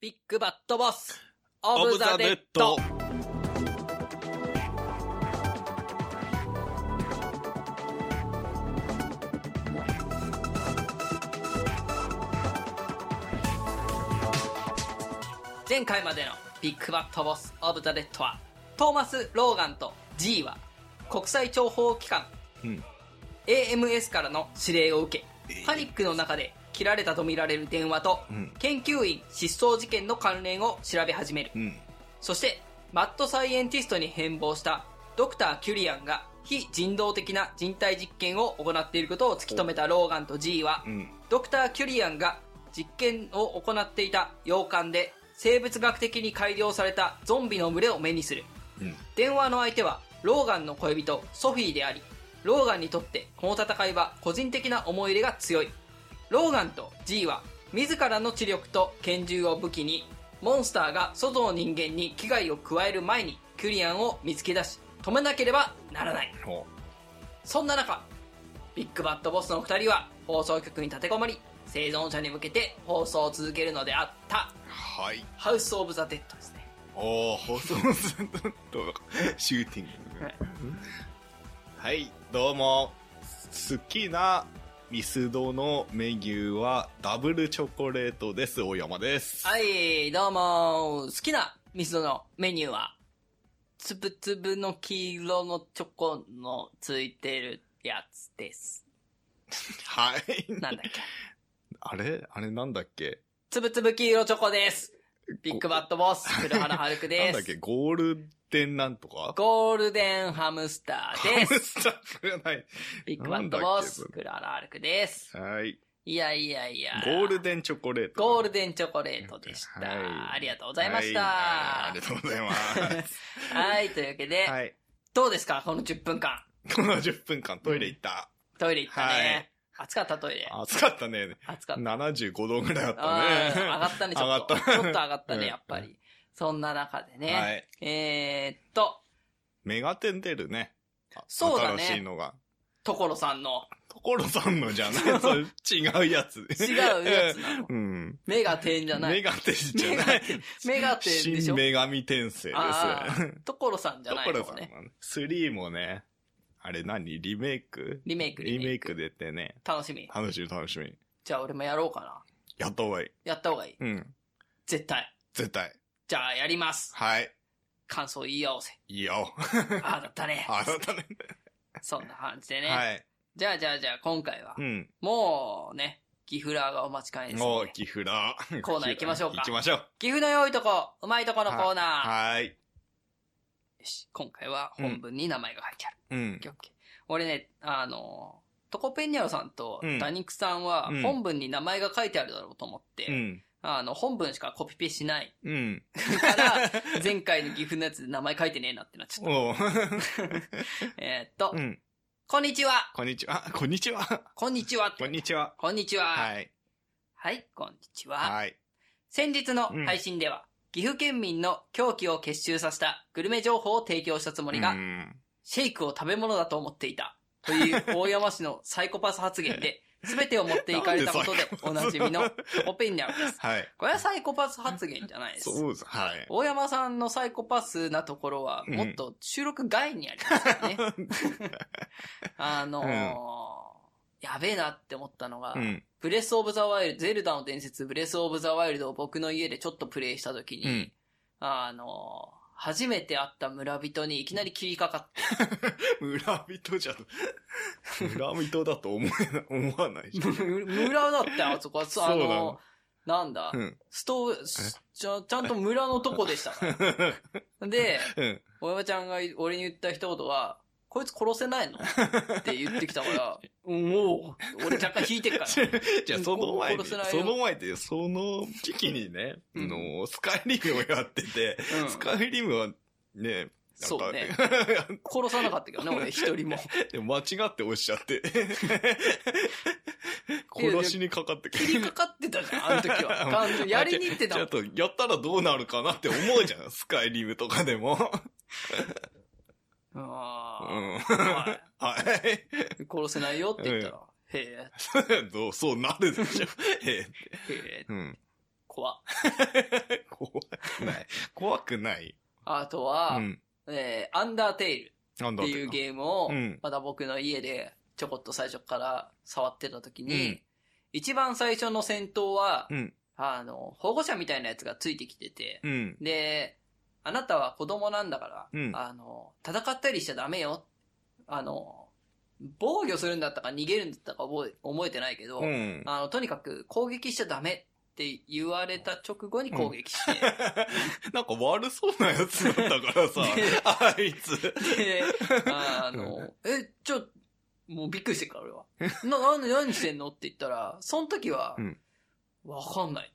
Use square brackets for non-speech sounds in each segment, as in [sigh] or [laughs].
ビッグバットボス、オブザ・デッド。前回までのビッグバットボス・オブ・ザ・デッドは、トーマス・ローガンと G は、国際諜報機関、うん。AMS からの指令を受け、パニックの中で切られたとみられる電話と、うん。研究員失踪事件の関連を調べ始める。うん。そして、マッドサイエンティストに変貌したドクター・キュリアンが非人道的な人体実験を行っていることを突き止めたローガンと G は、うん。ドクター・キュリアンが実験を行っていた洋館で生物学的に改良されたゾンビの群れを目にする。うん。電話の相手はローガンの恋人ソフィーでありローガンにとってこの戦いは個人的な思い入れが強いローガンと G は自らの知力と拳銃を武器にモンスターが外の人間に危害を加える前にキュリアンを見つけ出し止めなければならないほそんな中ビッグバットボスの2人は放送局に立てこもり生存者に向けて放送を続けるのであった。うはい。ハウス・オブ・ザ・デッドですね。おお放送するとシューティング。はい。はいどうも。好きなミスドのメニューはダブルチョコレートです大山ですはい、どうも。好きなミスドのメニューは、つぶつぶの黄色のチョコのついてるやつです。[laughs] はいなんだっけ？あれ？あれなんだっけ？つぶつぶ黄色チョコです。ビッグバットボス、黒原春くなんだっけ？です。ゴールデンなんとか？ゴールデンハムスターハです。ムスターないビッグバットボス、黒原春くです。はいいやいやいや。ゴールデンチョコレートゴールデンチョコレートでした。はいありがとうございました。はいはありがとうございます [laughs] い、というわけで、はいどうですか？この10分間。この10分間トイレ行った、トイレ行ったね。暑かったトイレ。暑かったね。暑かった。75度ぐらいあったあねー上がったね、ちょっと。上がった。ちょっと上がった [laughs] うん。ね、やっぱり。そんな中でね。はい。えー、っと、メガテン出るね。あそうだね。新しいのが。所さんの。所さんのじゃない。それ違うやつ。違うやつなの。[laughs] うん。メガテンじゃない。メガテンじゃメない。メガテンでしょ。新女神転生あです。ー所さんじゃないの所さんね。はね3もねあれ何？リメイク？リメイク、リメイク出てね楽しみ。楽しみ楽しみじゃあ俺もやろうかな。やった方がいいやった方がいい。うん絶対。絶対じゃあやります。はい感想言い合おうぜ。いいよああ、だったね。[laughs] あだったねそんな感じでね。はいじゃあじゃあじゃあ今回はう、んもうね、ギフラーがお待ちかねです。もう岐阜だコーナー行きましょうか行きましょう岐阜の良いとこ、うまいとこのコーナー。はいよし、今回は本文に名前が書いてある。うん。オッケーオッケー俺ね、あの、トコペンニャロさんとうん。ダニクさんはうん。本文に名前が書いてあるだろうと思って、うん。あの、本文しかコピペしない。うん。から、[laughs] 前回の岐阜のやつで名前書いてねえなってなっちゃった。[laughs] えーっと、うん。こんにちは。こんにちは。あこんにちは。こんにちはこんにちは。こんにちは。はい。はい、こんにちは。はい。先日の配信では、岐阜県民の狂気を結集させたグルメ情報を提供したつもりが、うんシェイクを食べ物だと思っていた。という [laughs] 大山市のサイコパス発言で、全てを持っていかれたことでおなじみのトコペンニャロです。はいこれはサイコパス発言じゃないです。そうですはい大山さんのサイコパスなところは、うんもっと収録外にありますからね。[laughs] あのーやべえなって思ったのが、うんブレスオブザワイルド、ゼルダの伝説、ブレスオブザワイルドを僕の家でちょっとプレイした時に、うん。あのー初めて会った村人にいきなり切りかかって、[laughs] 村人じゃ村人だと思えな [laughs] 思わない村だってあそこは、あのーなんだ、うん。ストーちゃ、ちゃんと村のとこでしたから。[laughs] で、うん。お山ちゃんが俺に言った一言は、こいつ殺せないの？[laughs] って言ってきたから、もう、俺若干引いてっから。[laughs] じゃあその前に、その前で、その時期にね、うん。あの、スカイリムをやってて、うん。スカイリムはね、そうね。[laughs] 殺さなかったけどね、俺一人も。でも間違っておっしゃって。殺しにかかってく切りかかってたじゃん、あの時は。完全に。やりに行ってたもんちょっと、やったらどうなるかなって思うじゃん、スカイリムとかでも。うあん。ーははい。い殺せないよって言ったら、へえ、どうそうなるでしょ。えへえ、えうん。怖。怖くない。怖くない。あとは、うん。えーアンダーテイルっていうゲームをうん、まだ僕の家でちょこっと最初から触ってた時に、うん一番最初の戦闘は、うん。あの、保護者みたいなやつがついてきてて、うん。で、あなたは子供なんだから、うんあの、戦ったりしちゃダメよ。あの、防御するんだったか逃げるんだったか覚え覚えてないけど、うん。あの、とにかく攻撃しちゃダメって言われた直後に攻撃して、[laughs] なんか悪そうなやつだったからさ、[laughs] あいつ。で、あの、え、ちょ、もうびっくりしてるから俺は。な、なんで何してんの？って言ったら、その時はうん、わかんない。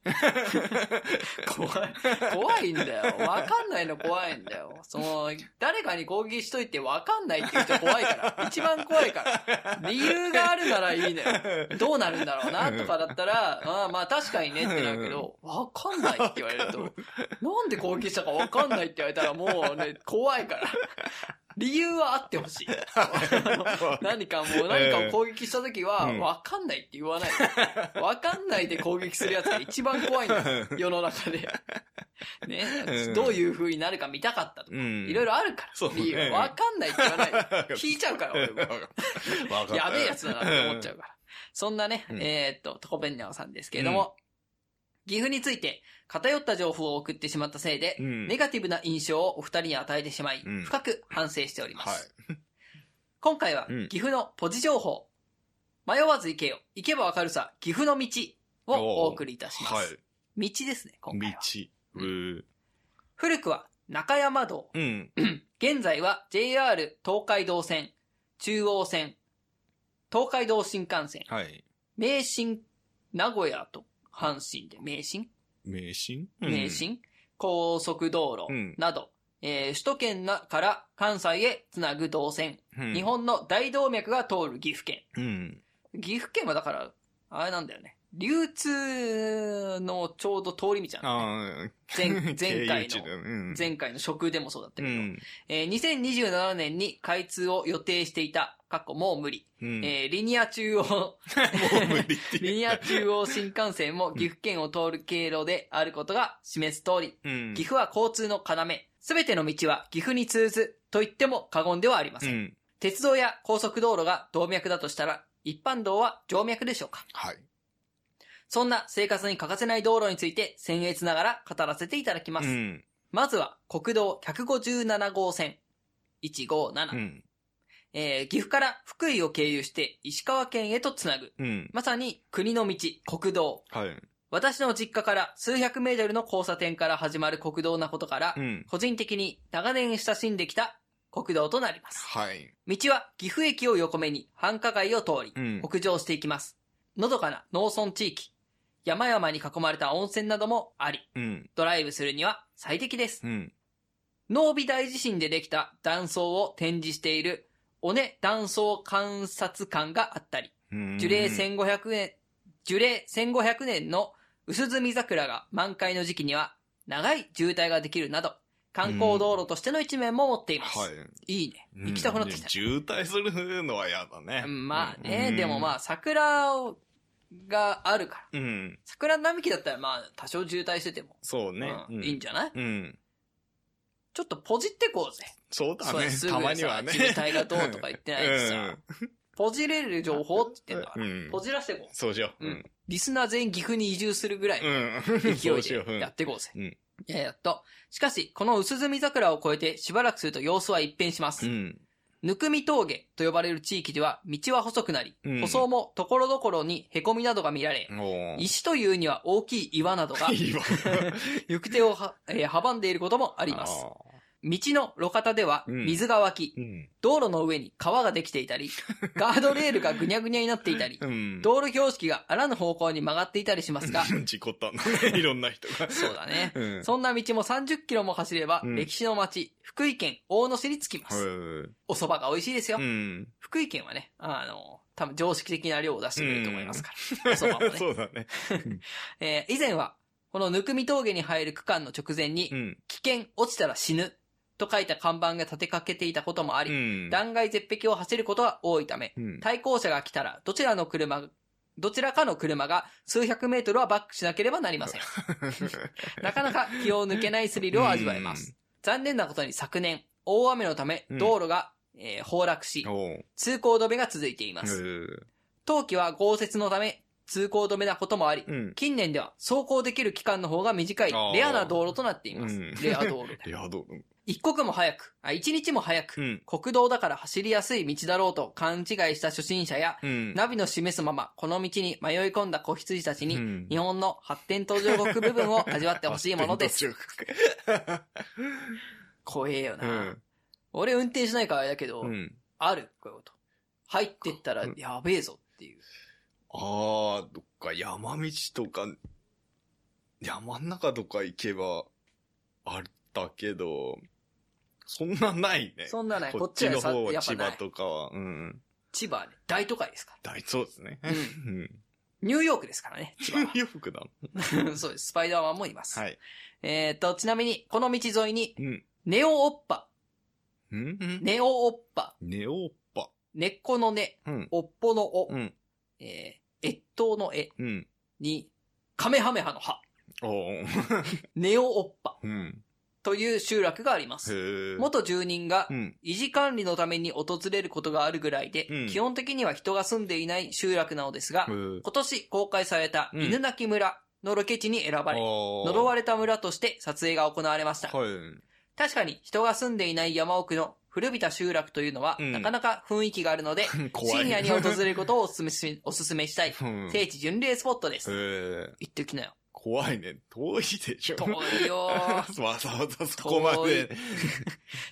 怖い。怖いんだよ。わかんないの怖いんだよ。その、誰かに攻撃しといてわかんないっていう人怖いから。一番怖いから。理由があるならいいのよ。どうなるんだろうなとかだったら、ああまあ確かにねってなるけど、わかんないって言われると、なんで攻撃したかわかんないって言われたらもうね、怖いから。理由はあってほしい。[laughs] 何かもう何かを攻撃した時は、うんわかんないって言わないで。わかんないで攻撃するやつが一番怖いんだよ。世の中で。ねう。んどういう風になるか見たかったとか。うん。いろいろあるから。理由わかんないって言わないで。[laughs] 引いちゃうから、俺も。やべえやつだなって思っちゃうから。そんなね、うんえーっと、トコペンニャオさんですけれども、岐阜について偏った情報を送ってしまったせいで、うんネガティブな印象をお二人に与えてしまい、うん深く反省しております。はい。今回はうん岐阜のポジ情報、迷わず行けよ、行けばわかるさ、岐阜の道をお送りいたします。はい。道ですね、今道回は。。うー古くは中山道、うん。[clears throat] 現在は JR 東海道線、中央線、東海道新幹線、はい。名神、名古屋と阪神で名神？迷信名神、高速道路うん。など、えー首都圏なから関西へつなぐ動線、うん。日本の大動脈が通る岐阜県。うん。岐阜県はだから、あれなんだよね。流通のちょうど通り道なんだよね。前前回の、うん。前回の食でもそうだったけど、うん。えー2027年に開通を予定していた、過去もう無理。うん。えーリニア中央、[laughs] リニア中央新幹線も岐阜県を通る経路であることが示す通り、うん。岐阜は交通の要。すべての道は岐阜に通ずと言っても過言ではありません。うん。鉄道や高速道路が動脈だとしたら、一般道は静脈でしょうか？はい。そんな生活に欠かせない道路について僭越ながら語らせていただきます。うん。まずは国道157号線。157。うん。えー岐阜から福井を経由して石川県へとつなぐ。うん。まさに国の道、国道。はい。私の実家から数百メートルの交差点から始まる国道なことから、うん。個人的に長年親しんできた国道となります。はい。道は岐阜駅を横目に繁華街を通り、うん。北上していきます。のどかな農村地域、山々に囲まれた温泉などもあり、うん。ドライブするには最適です。うん。濃尾大地震でできた断層を展示している、尾根断層観察館があったり、うん。樹齢1500年、樹齢1500年の薄墨桜が満開の時期には長い渋滞ができるなど、観光道路としての一面も持っています。はい。いいね。行きたくなってきたうん。渋滞するのは嫌だね。うんまあね、うんでもまあ桜をがあるから。うん。桜並木だったらまあ多少渋滞してても、そうね。うんいいんじゃない？うん。ちょっとポジってこうぜ。そうだね。そうすぐたまにはね。さ渋滞がどう？とか言ってないでさ、ポジれる情報って言ってんだから、うんポジらしてこう。そうしよう。うん。リスナー全員岐阜に移住するぐらいうん。勢いでやっていこうぜ。うんいや、やっと。しかし、この薄墨桜を越えてしばらくすると様子は一変します。うん。ぬくみ峠と呼ばれる地域では道は細くなり、うん舗装も所々に凹みなどが見られ、おー石というには大きい岩などがいいわ。[laughs] 行く手をは、えー阻んでいることもああります。道の路肩ではうん水が湧き、うん。道路の上に川ができていたり、[laughs] ガードレールがぐにゃぐにゃになっていたり、うん。道路標識があらぬ方向に曲がっていたりしますが、[laughs] 事故ったんだね。[laughs] いろんな人が。そうだね。うん。そんな道も30キロも走れば、うん歴史の街、福井県大野市に着きます。うんお蕎麦が美味しいですよ。うん。福井県はね、あの、多分常識的な量を出してくれると思いますから。お蕎麦もね。そうだね。えー以前は、このぬくみ峠に入る区間の直前に、うん。危険、落ちたら死ぬ、と書いた看板が立てかけていたこともあり、うん。断崖絶壁を走ることが多いため、うん対向車が来たら、どちらの車どちらかの車が数百メートルはバックしなければなりません。[laughs] なかなか気を抜けないスリルを味わえます。残念なことに昨年、大雨のためうん道路が、えー崩落し。通行止めが続いています。へ冬季は豪雪のため通行止めなこともありえ、うん。近年では走行できる期間の方が短いあーレアな道路となっています。うんレア道路。[laughs] レア道路。一刻も早く、あ、一日も早く、うん。国道だから走りやすい道だろうと勘違いした初心者や、うん。ナビの示すままこの道に迷い込んだ子羊たちに、うん日本の発展途上国部分を味わってほしいものです。怖えよな、うん。俺運転しないからあれだけど、うん。ある、こういうこと。入ってったらうんやべえぞっていう。ああ、どっか山道とか、山ん中とか行けば、あったけど、そんなないね。そんなない。ここっちの方は千葉。とかは、うん。千葉はね、大都会ですから。大そうですね。ううん。ニューヨークですからね、千葉洋服だ。は。[laughs] そうです。スパイダーマンもいます。はい。えーっと、ちなみに、この道沿いに、うん。ネオオッパ、うん？ネオオッパ、ネオッパ。根っこの根、うん。おっぽのお、うん。えー、越冬の絵うん。に、カメハメハのハ、おー [laughs] ネオオッパうん。という集落があります。へえ。元住人がうん。維持管理のために訪れることがあるぐらいで、うん基本的には人が住んでいない集落なのですが、今年公開されたうん犬鳴村のロケ地に選ばれ、呪呪われた村として撮影が行われました。はい。確かに人が住んでいない山奥の古びた集落というのは、うんなかなか雰囲気があるので、[laughs] 怖い。深夜に訪れることをお勧めし [laughs] お勧めしたい、うん聖地巡礼スポットです。へえ。行ってきなよ。怖いね。遠いでしょ。遠いよー [laughs] わざわざそこまで。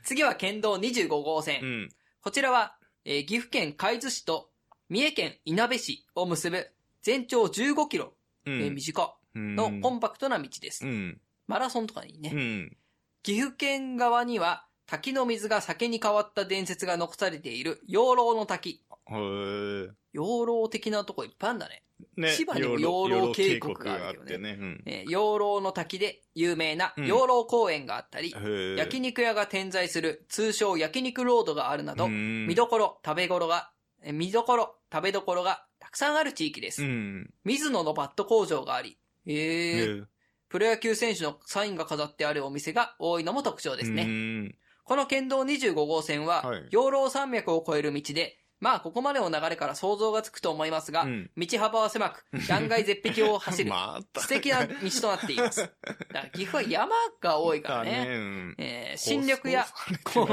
次は県道25号線。うん。こちらは、えー岐阜県海津市と三重県いなべ市を結ぶ全長15キロ、うえーん。短うんのコンパクトな道です。うん。マラソンとかにね。うん。岐阜県側には滝の水が酒に変わった伝説が残されている養老の滝。へえ。養老的なとこいっぱいあるんだね。ね千葉にも養老渓谷があるよね養老ね。うん。えー養老の滝で有名なうん養老公園があったり、へえ。焼肉屋が点在する通称焼肉ロードがあるなど、うん見どころ、食べ頃が、えー見どころ、食べどころがたくさんある地域です。うん。水野のバット工場があり、えプロ野球選手のサインが飾ってあるお店が多いのも特徴ですね。ね。この県道25号線は、はい養老山脈を越える道で、まあここまでの流れから想像がつくと思いますが、うん道幅は狭く、[laughs] 断崖絶壁を走る、また素敵な道となっています。だから岐阜は山が多いからね。うんえー新緑やこ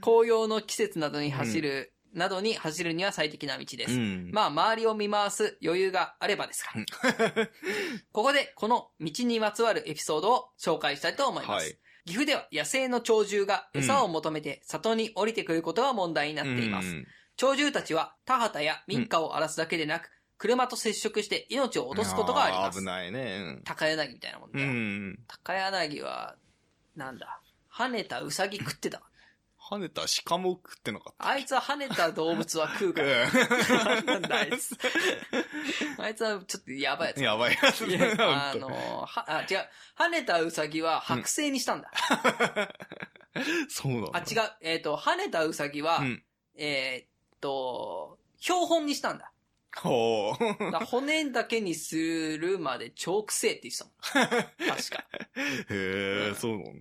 紅葉の季節などに走る、などに走るには最適な道です。うん。まあ、周りを見回す余裕があればですから。[laughs] ここで、この道にまつわるエピソードを紹介したいと思います。はい岐阜では野生の鳥獣が餌を求めて里に降りてくることが問題になっています。うん鳥獣たちは田畑や民家を荒らすだけでなく、車と接触して命を落とすことがあります。ー危ないね。高柳みたいなもんうだよ。ん。高柳は、なんだ、跳ねたウサギ食ってた。跳ねた鹿も食ってなかっあいつは跳ねた動物は食うた。から。なんだあいつ。[laughs] あいつはちょっとやばいやつ。やばいやついやあの、は、あ、違う。跳ねたウサギは剥製にしたんだ。[laughs] そうなのあ、違う。えっ、と、跳ねたウサギは、うん。えっ、と、標本にしたんだ。ほう。だ骨だけにするまで超くせえって言ってたもん。[laughs] 確か。へえ、うんそうなの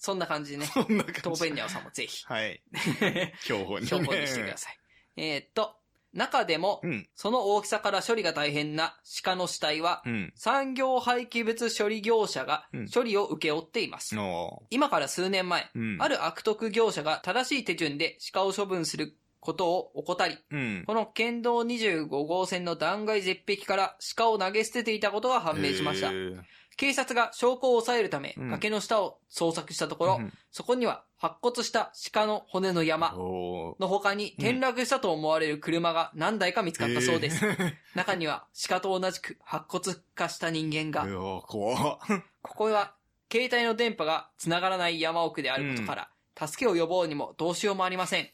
そんな感じでね。そんな感じ。トーベンニャオさんもぜひ、はい。[laughs] 標本にね。標本にしてください。えーっと、中でも、うん。その大きさから処理が大変な鹿の死体は、うん。産業廃棄物処理業者がうん処理を請け負っています。お今から数年前、うん。ある悪徳業者が正しい手順で鹿を処分することを怠り、うん。この県道25号線の断崖絶壁から鹿を投げ捨てていたことが判明しましたへ。ー警察が証拠を抑えるため、うん。崖の下を捜索したところ、うん。そこには白骨した鹿の骨の山の他に転落したと思われる車が何台か見つかったそうです。中には鹿と同じく白骨化した人間が。[laughs] ここは携帯の電波が繋がらない山奥であることから、助けを呼ぼうにもどうしようもありません。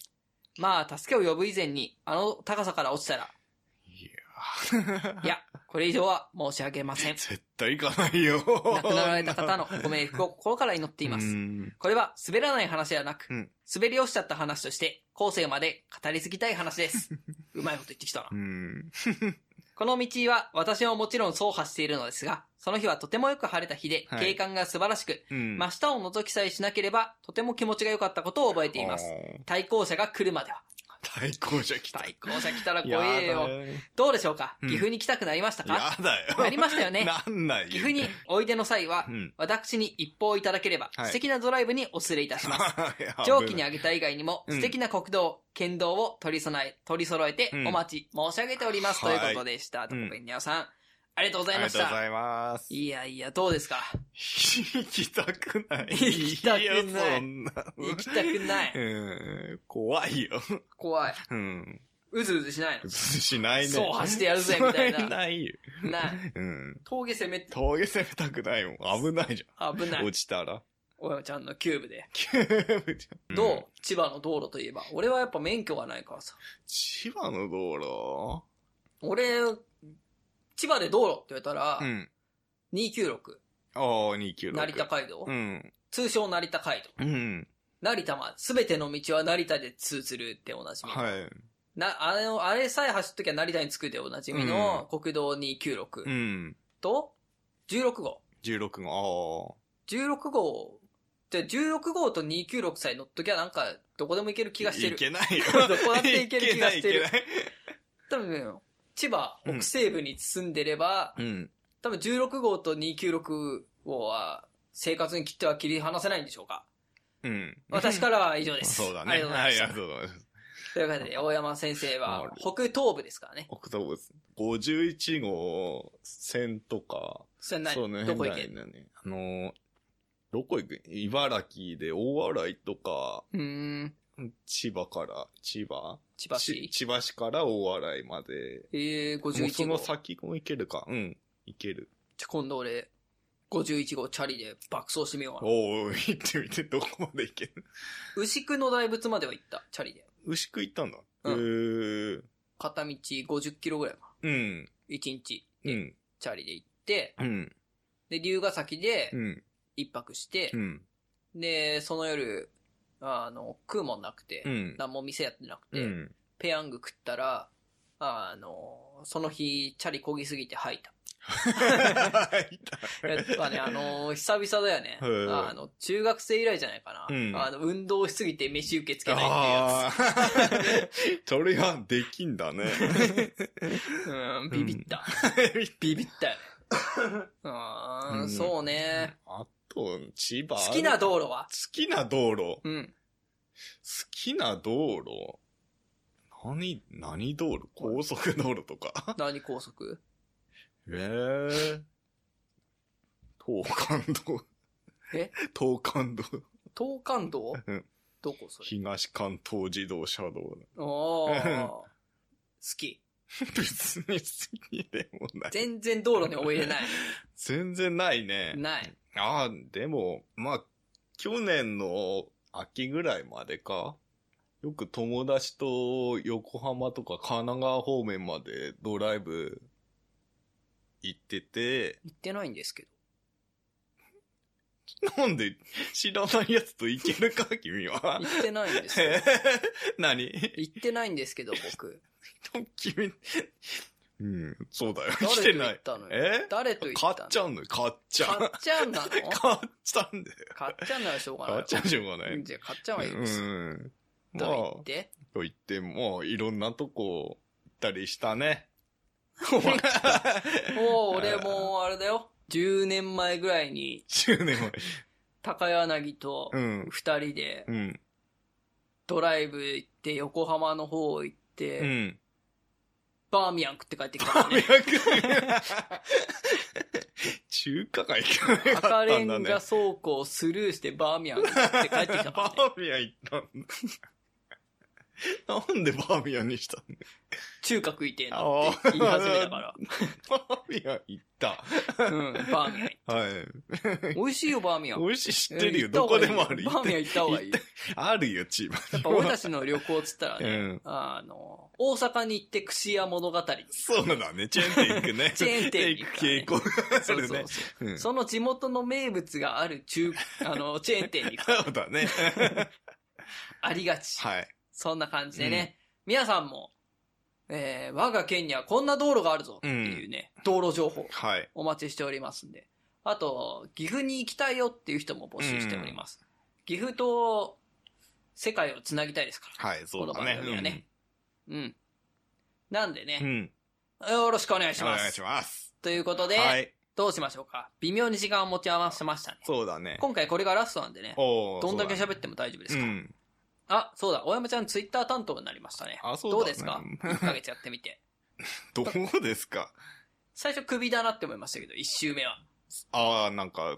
まあ、助けを呼ぶ以前に、あの高さから落ちたら、いやこれ以上は申し上げません。[laughs] 絶対行かないよ。亡くなられた方のご冥福を心から祈っています。うんこれは滑らない話ではなく、うん滑り落ちちゃった話として、後世まで語り継ぎたい話です。[laughs] うまいこと言ってきたなう。ん。[laughs] この道は私ももちろん走破しているのですが、その日はとてもよく晴れた日で、はい景観が素晴らしく、うん。真下を覗きさえしなければ、とても気持ちが良かったことを覚えています。対向車が来るまでは。[laughs] 対向車来た。対向車来たらや怖えよ。どうでしょうか？うん岐阜に来たくなりましたか、やだよ。[laughs] なりましたよねなんないよ岐阜においでの際は、うん。私に一報いただければ、はい素敵なドライブにお連れいたします。[laughs] す蒸気にあげた以外にも、うん素敵な国道、県道を取り備え、取り揃えてうんお待ち申し上げております。はいということでした。とうんこべにゃさん、ありがとうございました。ありがとうございます。いやいや、どうですか？行きたくない。行きたくないよそんな。行きたくない。うん。怖いよ。怖い。うん。うずうずしないしないね。そう走ってやるぜみたいなしないよ。のない。うん。峠攻め、峠攻めたくないもん。危ないじゃん。危ない。落ちたら。おやちゃんのキューブで。キューブじゃんどう、千葉の道路といえば。俺はやっぱ免許がないからさ。千葉の道俺、千葉で道路って言われたら路、うん。296、ああ、296。成田街道、うん。通称成田街道。うん。成田ま、すべての道は成田で通ずるっておなじみの。はい。な、あれの、あれさえ走っときゃ成田に着くでおなじみの国道296、うん。と、16号。16号。16号、じゃ16号と296さえ乗っときゃなんか、どこでも行ける気ああ。がしてるい。けないよ。[laughs] どこだって行ける気がしてるいけないい多分、千葉、北西部に住んでれば、うん。多分16号と296号は、生活に切っては切り離せないんでしょうかうん。私からは以上です。[laughs] そうだね。ありがとうござはいい、ましたありが。とうございます。ということで、大山先生は北東部ですからね。オクトーブス。51号線とか、それ何そうね、どこ行け？変だよね。あのー、どこ行く？茨城で大洗とか、うーん。千葉から、千葉？千葉市？ち。千葉市から大洗まで。えー、もうそ51の号。先も行けるか。うん、行ける。じゃ、今度俺、51号チャリで爆走してみようかな。おお行ってみて、どこまで行ける？牛久の大仏までは行った、チャリで。牛久行ったんだ。うん片道50キロぐらいか。うん、1日でうん、チャリで行って、うん、で、龍ヶ崎でうん、一泊してう、ん、で、その夜、あの、食うもんなくて、うん。何も店やってなくて、うん。ペヤング食ったら、あの、その日、チャリ漕ぎすぎて吐いた。やっぱね、あのー久々だよね。うんあの、中学生以来じゃないかな。うんあの、運動しすぎて飯受け付けないってああ、[laughs] それはできんだね。いうん、ビビった。ビビったよね。[laughs] うんそうね。あと、千葉。好きな道路は？好きな道路。好うん。きな道路。何、何道路？高速道路とか。何高速？[laughs] ええ東関道。え？東関道。東関道？うんどこそれ？東関東自動車道。おー。好き。[laughs] 別に好きでもない。全然道路に追いれない。[laughs] 全然ないね。ない。ああ、でも、まあ、去年の秋ぐらいまでか。よく友達と横浜とか神奈川方面までドライブ行ってて、行ってないんですけど。なんで知らないやつと行けるか君は行。ってないんですよ。え [laughs] 何？行ってないんですけど、僕。[laughs] 君、うん、そうだよ。誰と来てないえ？誰と行買ったの？っちゃうのよ、買っちゃう。買っちゃうんなの？買っちゃうんだよ。買っちゃうんならしょうがない。買っちゃうしょうがない。じゃあ買っちゃうはいいうん。です。う言あっ、て？と言っても、いろんなとこ行ったりしたね。[laughs] もう俺もうあれだよ。10年前ぐらいに10年前。高柳とうん。二人でうん。ドライブ行って横浜の方行って、うん。バーミヤン食って帰ってきたね。中華街行かなかった赤レンんだね。ガ倉庫をスルーしてバーミヤン食って帰ってきたからバね。[laughs] ーミヤン行ったんだ。[laughs] なんでバーミヤンにしたの？中華食いてえなって言い始めたかバーミヤン行った。ら。うん、バーミヤン。はい。美味しいよ、バーミヤン。美味しい、知ってるよ。どこでもある。バーミヤン行った方がいい。あるよ、千葉やっぱ俺たちの旅行っつったらね、うんあの、大阪に行って串屋物語。そうだね。チェーン店行くね。[laughs] チェーン店に行く傾向があるね。そその地元の名物がある中、あの、チェーン店に行く [laughs] そうだね。ありがち。はい。そんな感じでね、皆さんも、えー、我が県にはこんな道路があるぞっていうね、道路情報はい。お待ちしておりますんで。あと、岐阜に行きたいよっていう人も募集しております。岐阜と世界をつなぎたいですから。はい、そうだこの番組はねね。うん。なんでうん。うね、ん。よろしくお願いします。お願いします。ということで、はい。どうしましょうか。微妙に時間を持ち合わせましたね。そうだね。今回これがラストなんでね、どんだけ喋っても大丈夫ですから。だねうん。あ、そうだ、大山ちゃんツイッター担当になりましたね。あそうだねどうですか [laughs] ?1 ヶ月やってみて。どうですか？最初首だなって思いましたけど、1周目は。ああ、なんか、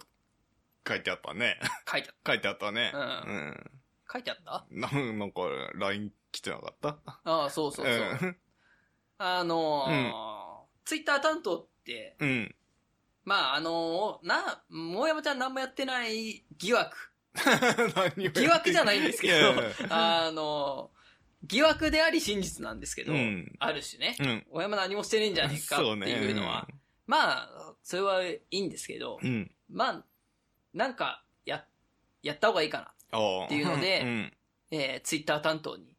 書いてあったね。書いてあっ書いてあったね。うんうん。た。書いてあった？ななんか、LINE 来てなかった？ああ、そうそうそう。うん。あのーツイッター担当って、うん。まあ、あのーな、大山ちゃん何もやってない疑惑。[laughs] 疑惑じゃないんですけどいやいやいや、あのー疑惑であり真実なんですけど、うんある種ね、うん。大山何もしてねえんじゃねえかっていうのは、まあ、それはいいんですけど、うん。まあ、なんか、や、やった方がいいかな。っていうのでうん。えー、ツイッター担当に、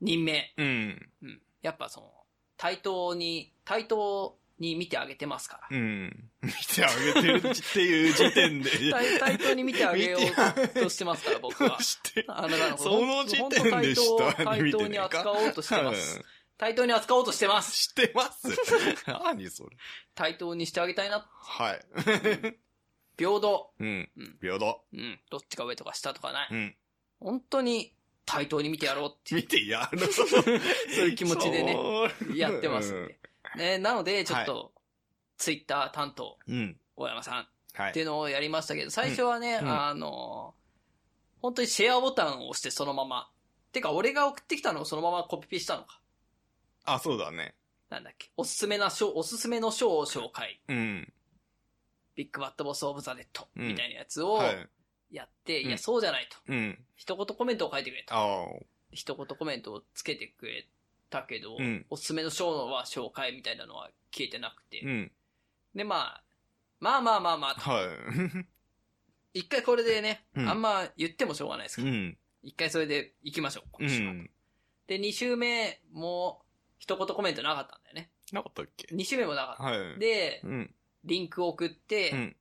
任命。うん。うん。やっぱその、対等に、対等に見てあげてますから。うん。見てあげてるっていう時点で。[laughs] 対対等に見てあげようとしてますから、僕は。あの、なるほどその時点で下に見てねえか対等に扱おうとしてますうん。対等に扱おうとしてます。知ってます？[laughs] 何それ。対等にしてあげたいな。はい。平等。うんうん。平等。うん。どっちか上とか下とかない。うん。本当に対等に見てやろうっていう見てやる。[laughs] そういう気持ちでねやってますんで。ね、なので、ちょっと、ツイッター担当、うん。大山さんはいってい。うのをやりましたけど、最初はね、うんあの、本当にシェアボタンを押してそのまま。てか、俺が送ってきたのをそのままコピペしたのか。あ、そうだね。なんだっけ。おすすめな賞、おすすめの賞を紹介。うん。ビッグバットボスオブザ・デッド。うんみたいなやつをはい。やって、うんいや、そうじゃないと。うん。一言コメントを書いてくれと。一言コメントをつけてくれたけど、うんおすすめの賞は紹介みたいなのは消えてなくて。うん。で、まあ、まあまあまあまあと、はい。[laughs] 一回これでね、うんあんま言ってもしょうがないですから。うん。一回それで行きましょう、う今週は。ん。で、二週目も、一言コメントなかったんだよね。なかったっけ？二週目もなかっはい。た。、で、うん。リンク送って、うん。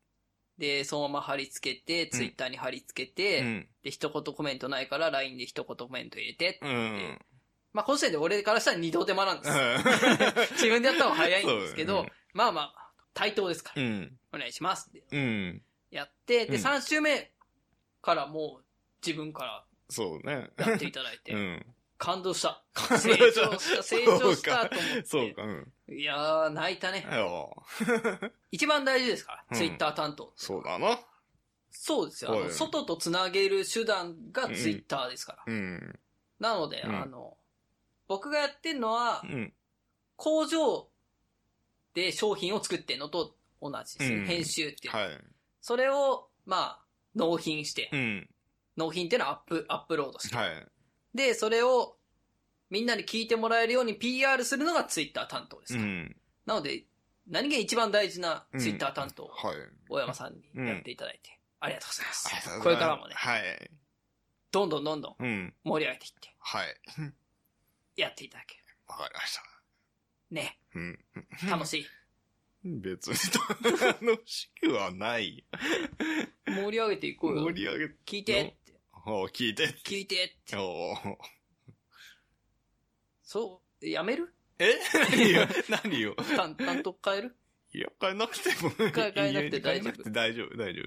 で、そのまま貼り付けて、ツイッターに貼り付けて、うん。で、一言コメントないから、LINE で一言コメント入れて、うん。まあ、この時点で俺からしたら二度手間なんです。[laughs] 自分でやった方が早いんですけど、まあまあ、対等ですから、うん。お願いしますってうん。やって、で、うん三週目からもう自分からそうね。やっていただいて、うん。感動した。感成長した、成長したと思って。そうか、うん。いやー、泣いたね。よ [laughs] 一番大事ですから、うんツイッター担当。そうだな。そうですよ。あの、はい外とつなげる手段がツイッターですから。うん。なので、うんあの、僕がやってんのはう、ん。工場で商品を作ってんのと同じですね。うん編集っていうのは。はい。それを、まあ、納品して、うん。納品っていうのはアップ、アップロードして。はい。で、それをみんなに聞いてもらえるように PR するのがツイッター担当ですかん。なので、何が一番大事なツイッター担当、はい。大山さんにやっていただいて、ありがとうございます。ありがとうございますこれからもね、はい。どんどんどんどんうん。盛り上げていって、はい。やっていただける。わかりました。ね、うん。楽しい。[laughs] 別に楽しくはない。盛り上げていこうよ盛。り上げ、聞いてって。おう聞いて。聞いてって。おうそう、やめる？え？[laughs] 何よ何よ担担当変える？いや、変えなくても。変え変えなくて大丈夫変えなくて大丈夫、大丈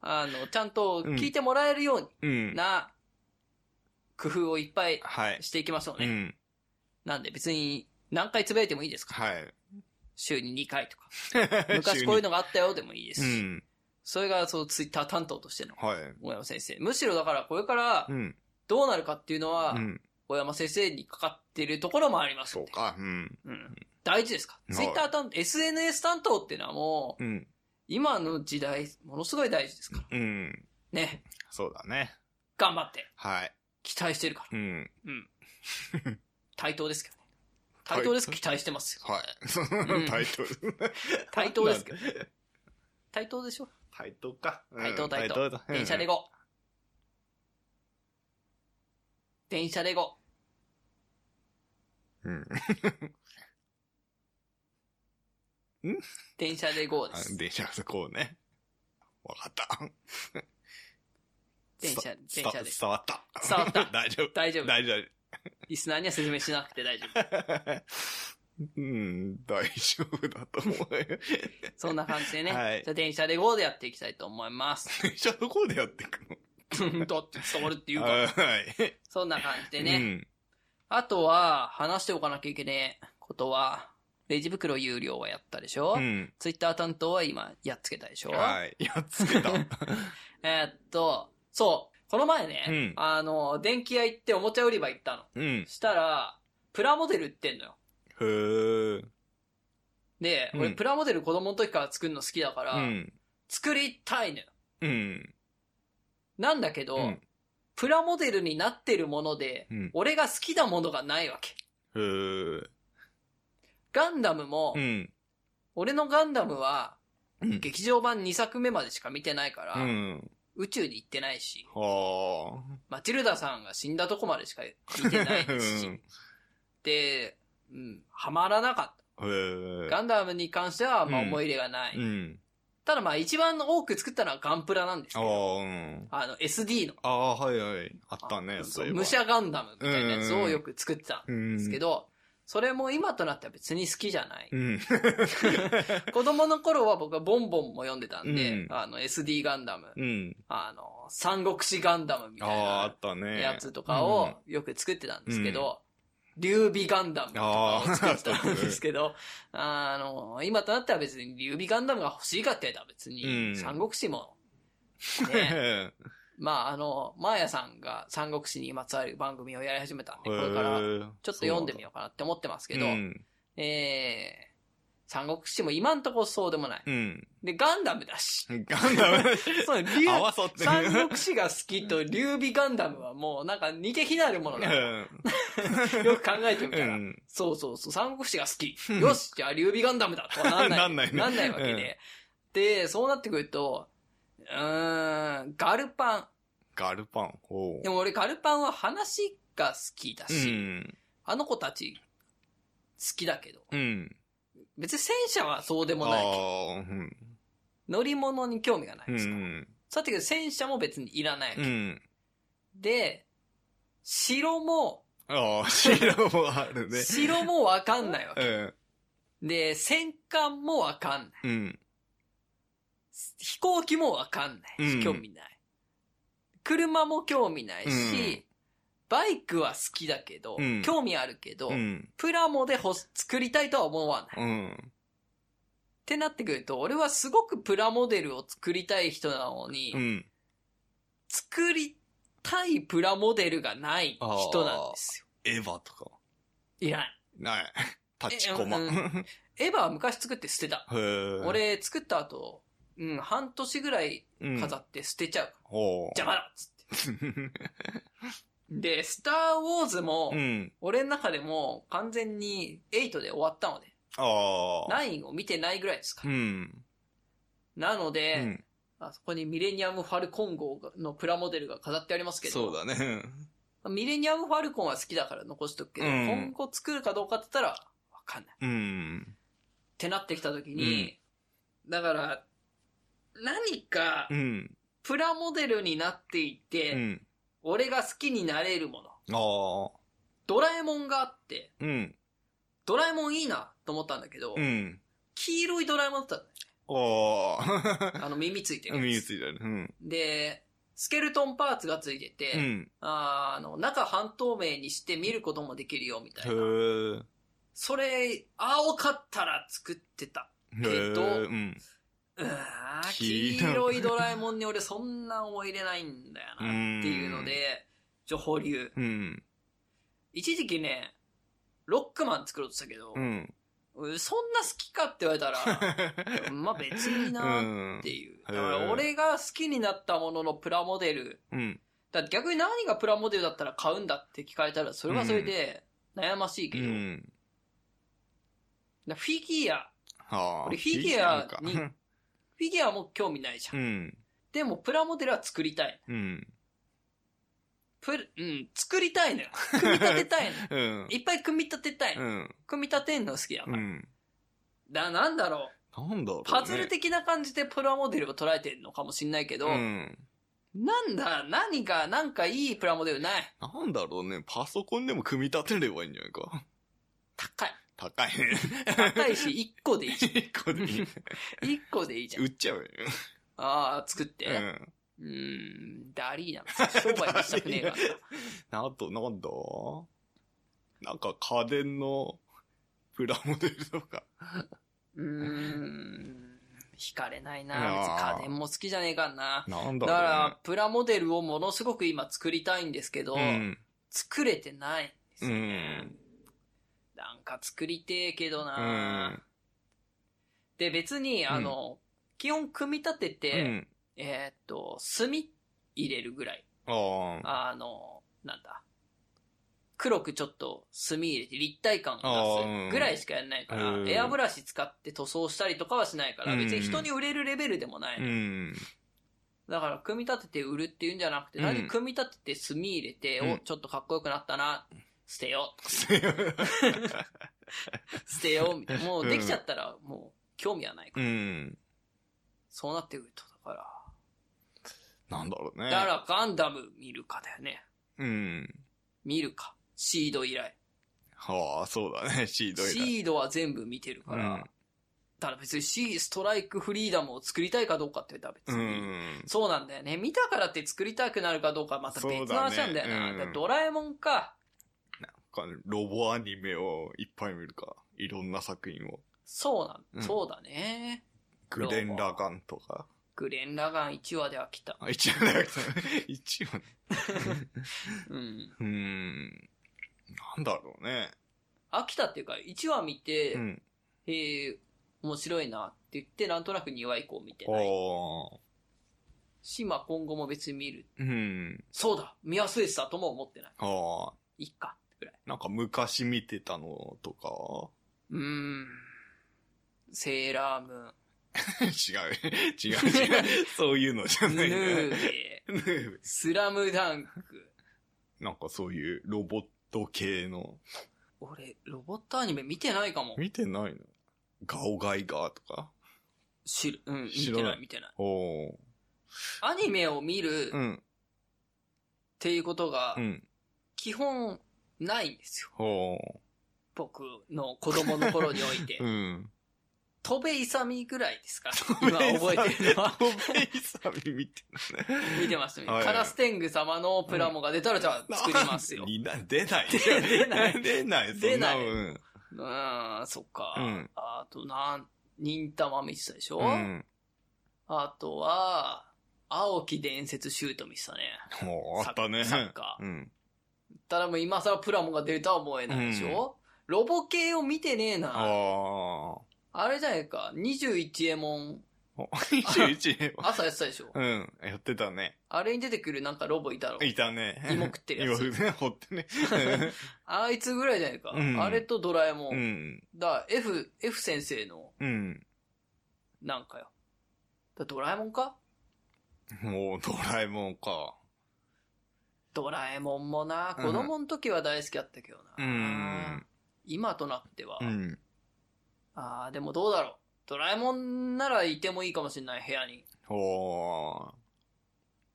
あの、ちゃんと聞いてもらえるよう夫。うんに。な、工夫をいっぱいはい。していきましょうね。うん。なんで別に何回つぶやいてもいいですか？ら。はい。週に2回とか。[laughs] 昔こういうのがあったよでもいいですし。うん。それがそのツイッター担当としてのはい。大山先生。むしろだからこれからうん。どうなるかっていうのはう、ん。大山先生にかかってるところもあります。そうか。うん。うん。大事ですか？はいツイッター担当、SNS 担当っていうのはもう、うん。今の時代、ものすごい大事ですから。うん。ね。そうだね。頑張って。はい。期待してるから。うん。うん。[laughs] 対等ですけどね。対等ですけど期待してますよ。はい。んタイトル。[laughs] [laughs] 対等ですけど。対等でしょ？対等か。うん対等対等電車で。5。電車で5。うん。電車で GO であす。電車そ [laughs] こうね。わかった。電車伝電車で伝わった。伝わった大丈夫。大丈夫。大丈夫。[laughs] リスナーには説明しなくて大丈夫。うん、大丈夫だと思うよ。そんな感じでね。はいじゃあ電車で GO でやっていきたいと思います。電車どこでやっていくの？[laughs] だって伝わるって言うから。[laughs] はい。そんな感じでうね。ん。あとは、話しておかなきゃいけねえことは、レジ袋有料はやったでしょ、うん。ツイッター担当は今やっつけたでしょ？はい。やっつけた。えーっと、そう。この前ね、うんあの、電気屋行っておもちゃ売り場行ったの。うん。したら、プラモデル売ってんのよ。へー。で、うん俺プラモデル子供の時から作るの好きだから、うん。作りたいのよ。うん。なんだけど、うんプラモデルになってるもので、うん。俺が好きなものがないわけ。へー。ガンダムも、うん。俺のガンダムは、うん。劇場版2作目までしか見てないから、うん。宇宙に行ってないし、はマチルダさんが死んだとこまでしか見てないですし、うんで、うん、ハマらなかっあ。へーた。。ガンダムに関しては、まあうん思い入れがない。うん。ただまあ一番多く作ったのはガンプラなんですけあど、あ、うん。あの SD の、ああ、はいはい。あったね、そそうういえば。武者ガンダムみたいなやつをよく作ってたうんんですけど、それも今となっては別に好きじゃない。[laughs] うん。子供の頃は僕はボンボンも読んでたんで、うんあの SD ガンダム、うん。あの、三国志ガンダムみたいああ、あな。やつとかをよく作ってたんですけど、劉備ガンダムとかを作ってたんですけど、あの、今となっては別に劉備ガンダムが欲しいかって言ったら別うに、ん三国志も、うん。ね、へまああの、マーヤさんが三国志にまつわる番組をやり始めたんで、これーからちょっと読んでみようかなって思ってますけど、うん。えー、三国志も今んとこそうでもない。うん。で、ガンダムだし。[laughs] ガンダム。[laughs] そう、劉合わさってる。三国志が好きと劉備ガンダムはもうなんか似て非なるものだ。[laughs] よく考えてみたら。うん。そうそうそう、三国志が好き。よし、じゃあ劉備ガンダムだとはなんない。なんないねなんないわけで。で、そうなってくると、うーん、ガルパン。ガルパン。おうでも俺ガルパンは話が好きだうし、ん。あの子たち好きだけど、うん。別に戦車はそうであもない。あ、うん。乗り物に興味がないですか？ら。うん。さてけど戦車も別にいらないわけ。うん。で、城も、ああ、白もあるね。城もわかんないわけ。うん。で、戦艦もわかんない。うん。飛行機もわかんないし、うん興味ない。車も興味ないし、うんバイクは好きだけど、うん興味あるけど、うん。プラモでほ作りたいとは思わない。っうん。てなってくると、俺はすごくプラモデルを作りたい人なのに、うん。作りたいプラモデルがない人なんですよ。エヴァとか。いらない。ない。タッチコマ。エヴァは昔作って捨てた。俺作った後、うん、半年ぐらいうん、飾って捨てちゃう。ほう。邪魔だっつって。[laughs] で、スターウォーズも、うん。俺の中でも完全に8で終わったので、ああ。9を見てないぐらいですかう。ん。なのうで、ん。あそこにミレニアム・ファルコン号のプラモデルが飾ってありますけど、そうだね。ミレニアム・ファルコンは好きだから残しとくけど、うん今後作るかどうかって言ったら、わかんない。っうん。てなってきた時に、だから、何かう、ん。プラモデルになっていて、うん。俺が好きになれるもの。ドラえもんがあって、うん。ドラえもんいいなと思ったんだけど、うん。黄色いドラえもんだったのね。[laughs] あの耳ついてる。耳ついてる。うん。で、スケルトンパーツがついてて、うん。あーあの、中半透明にして見ることもできるよ、みたいな。それ、青かったら作ってた。へけどえ。うん。黄色いドラえもんに俺そんな思い入れないんだよな、っていうので、ちょ、保留。うん。一時期ね、ロックマン作ろうとしたけど、うん。うんそんな好きかって言われたら、[laughs] まあ別になーっていう。だから俺が好きになったもののプラモデル、うん。だ逆に何がプラモデルだったら買うんだって聞かれたら、それはそれで悩ましいけど、うん。だフィギュア、はあ。俺フィギュアにフィギュアも興味ないじゃん。うん。でもプラモデルは作りたい。うん。プル、うん、作りたいのよ。組み立てたいの。[laughs] うん。いっぱい組み立てたいの。うん。組み立てんの好きだから。うん。だ、なんだろなんだろう、ね。う。パズル的な感じでプラモデルを捉えてるのかもしんないけど、うん。なんだ、何か、なんかいいプラモデルない。なんだろうね。パソコンでも組み立てればいいんじゃないか。高い。高いね。高いし、1個でいいじ一個でいい。ゃん。1個でいいじゃん。売っちゃうよ。ああ、作って。う。うんーん、ダリーな。商売にしたくねえから。[laughs] あと、なんだ？なんか家電のプラモデルとか。うーん、惹かれないあな。家電も好きじゃねえかんな。なんだ。だから、プラモデルをものすごく今作りたいんですけど、うん。作れてないんですうよね。ん。なんか作りてえけどうな、ん。で、別に、あの、基本組み立てて、うん。えーっと、墨入れるぐらい。あの、なんだ。黒くちょっと墨入れて立体感をうん出すぐらいしかやらないから、うんエアブラシ使って塗装したりとかはしないから、うん別に人に売れるレベルでもない。だから、組み立てて売るっていうんじゃなくて、うん何組み立てて墨入れて、うんお、ちょっとかっこよくなったな、捨てよう、捨てよう、みたいな。もうできちゃったら、もう、興味はないから。うん。そうなってくると、だかなんだろうね。ら。だから、ガンダム見るかだよね。うん。見るか。シード以来。はあ、そうだね。[laughs] シード以来。シードは全部見てるから。うんだから別にシー、ストライクフリーダムを作りたいかどうかって言ったら別うに。ん。そうなんだよね。見たからって作りたくなるかどうかはまた別の話なんだよな。ねうんドラえもんか。ロボアニメをいっぱい見るか。いろんな作品を。そうなん、うんそうだね。グレン・ラガンとか。グレン・ラガン1話で飽きた。あ、一応だけど、[laughs] 一応ね。[laughs] うん。うーん。なんだろうね。飽きたっていうか、1話見て、うん。へえ、面白いなって言って、なんとなく2話以降見てない。ああ。し、まあ今後も別に見る。うん。そうだ見忘れてたとも思ってない。ああ。いっか、ぐらい。なんか昔見てたのとか？うーん。セーラームーン。違う。違 [laughs] う違う。[laughs] そういうのじゃヌないーね。ベ、ヌーベスラムダンク。なんかそういうロボット系の。俺、ロボットアニメ見てないかも。見てないの？ガオガイガーとか？知る、うん、見知らないてない、見てない。おー。アニメを見るっうん。ていうことがう、ん。基本、ないんですよ。おー。僕の子供の頃においてう。ん。戸辺勇ぐらいですか？今覚えてるのは。トベイサビ見て。見てましたね。はいはいカラステング様のプラモが出たらじゃあ作りますよ。出ない。出ない出ない。[laughs] 出ないうん。うーん、そっか。うんあと、なん、忍たま見てたでしょ、うん。あとは、青き伝説シュート見てたね。もう、あったね。サッカーうん。ただもう今更プラモが出るとは思えないでしょ、ロボ系を見てねえな。ああ。あれじゃないか？21エモン、お21 [laughs] 朝やってたでしょ、うん。やってたね。あれに出てくるなんかロボいたろ。いたね。芋食ってるやつ芋ね、掘ってね。[laughs] あいつぐらいじゃないか？うんあれとドラえもん。うん。だ、F、F 先生のうん。なんかよ。だドラえもんか？もう、ドラえもんか。ドラえもんもな、うん子供の時は大好きだったけどな。うん。今となっては。うん。ああ、でもどうだろう。ドラえもんならいてもいいかもしれない、部屋に。おー。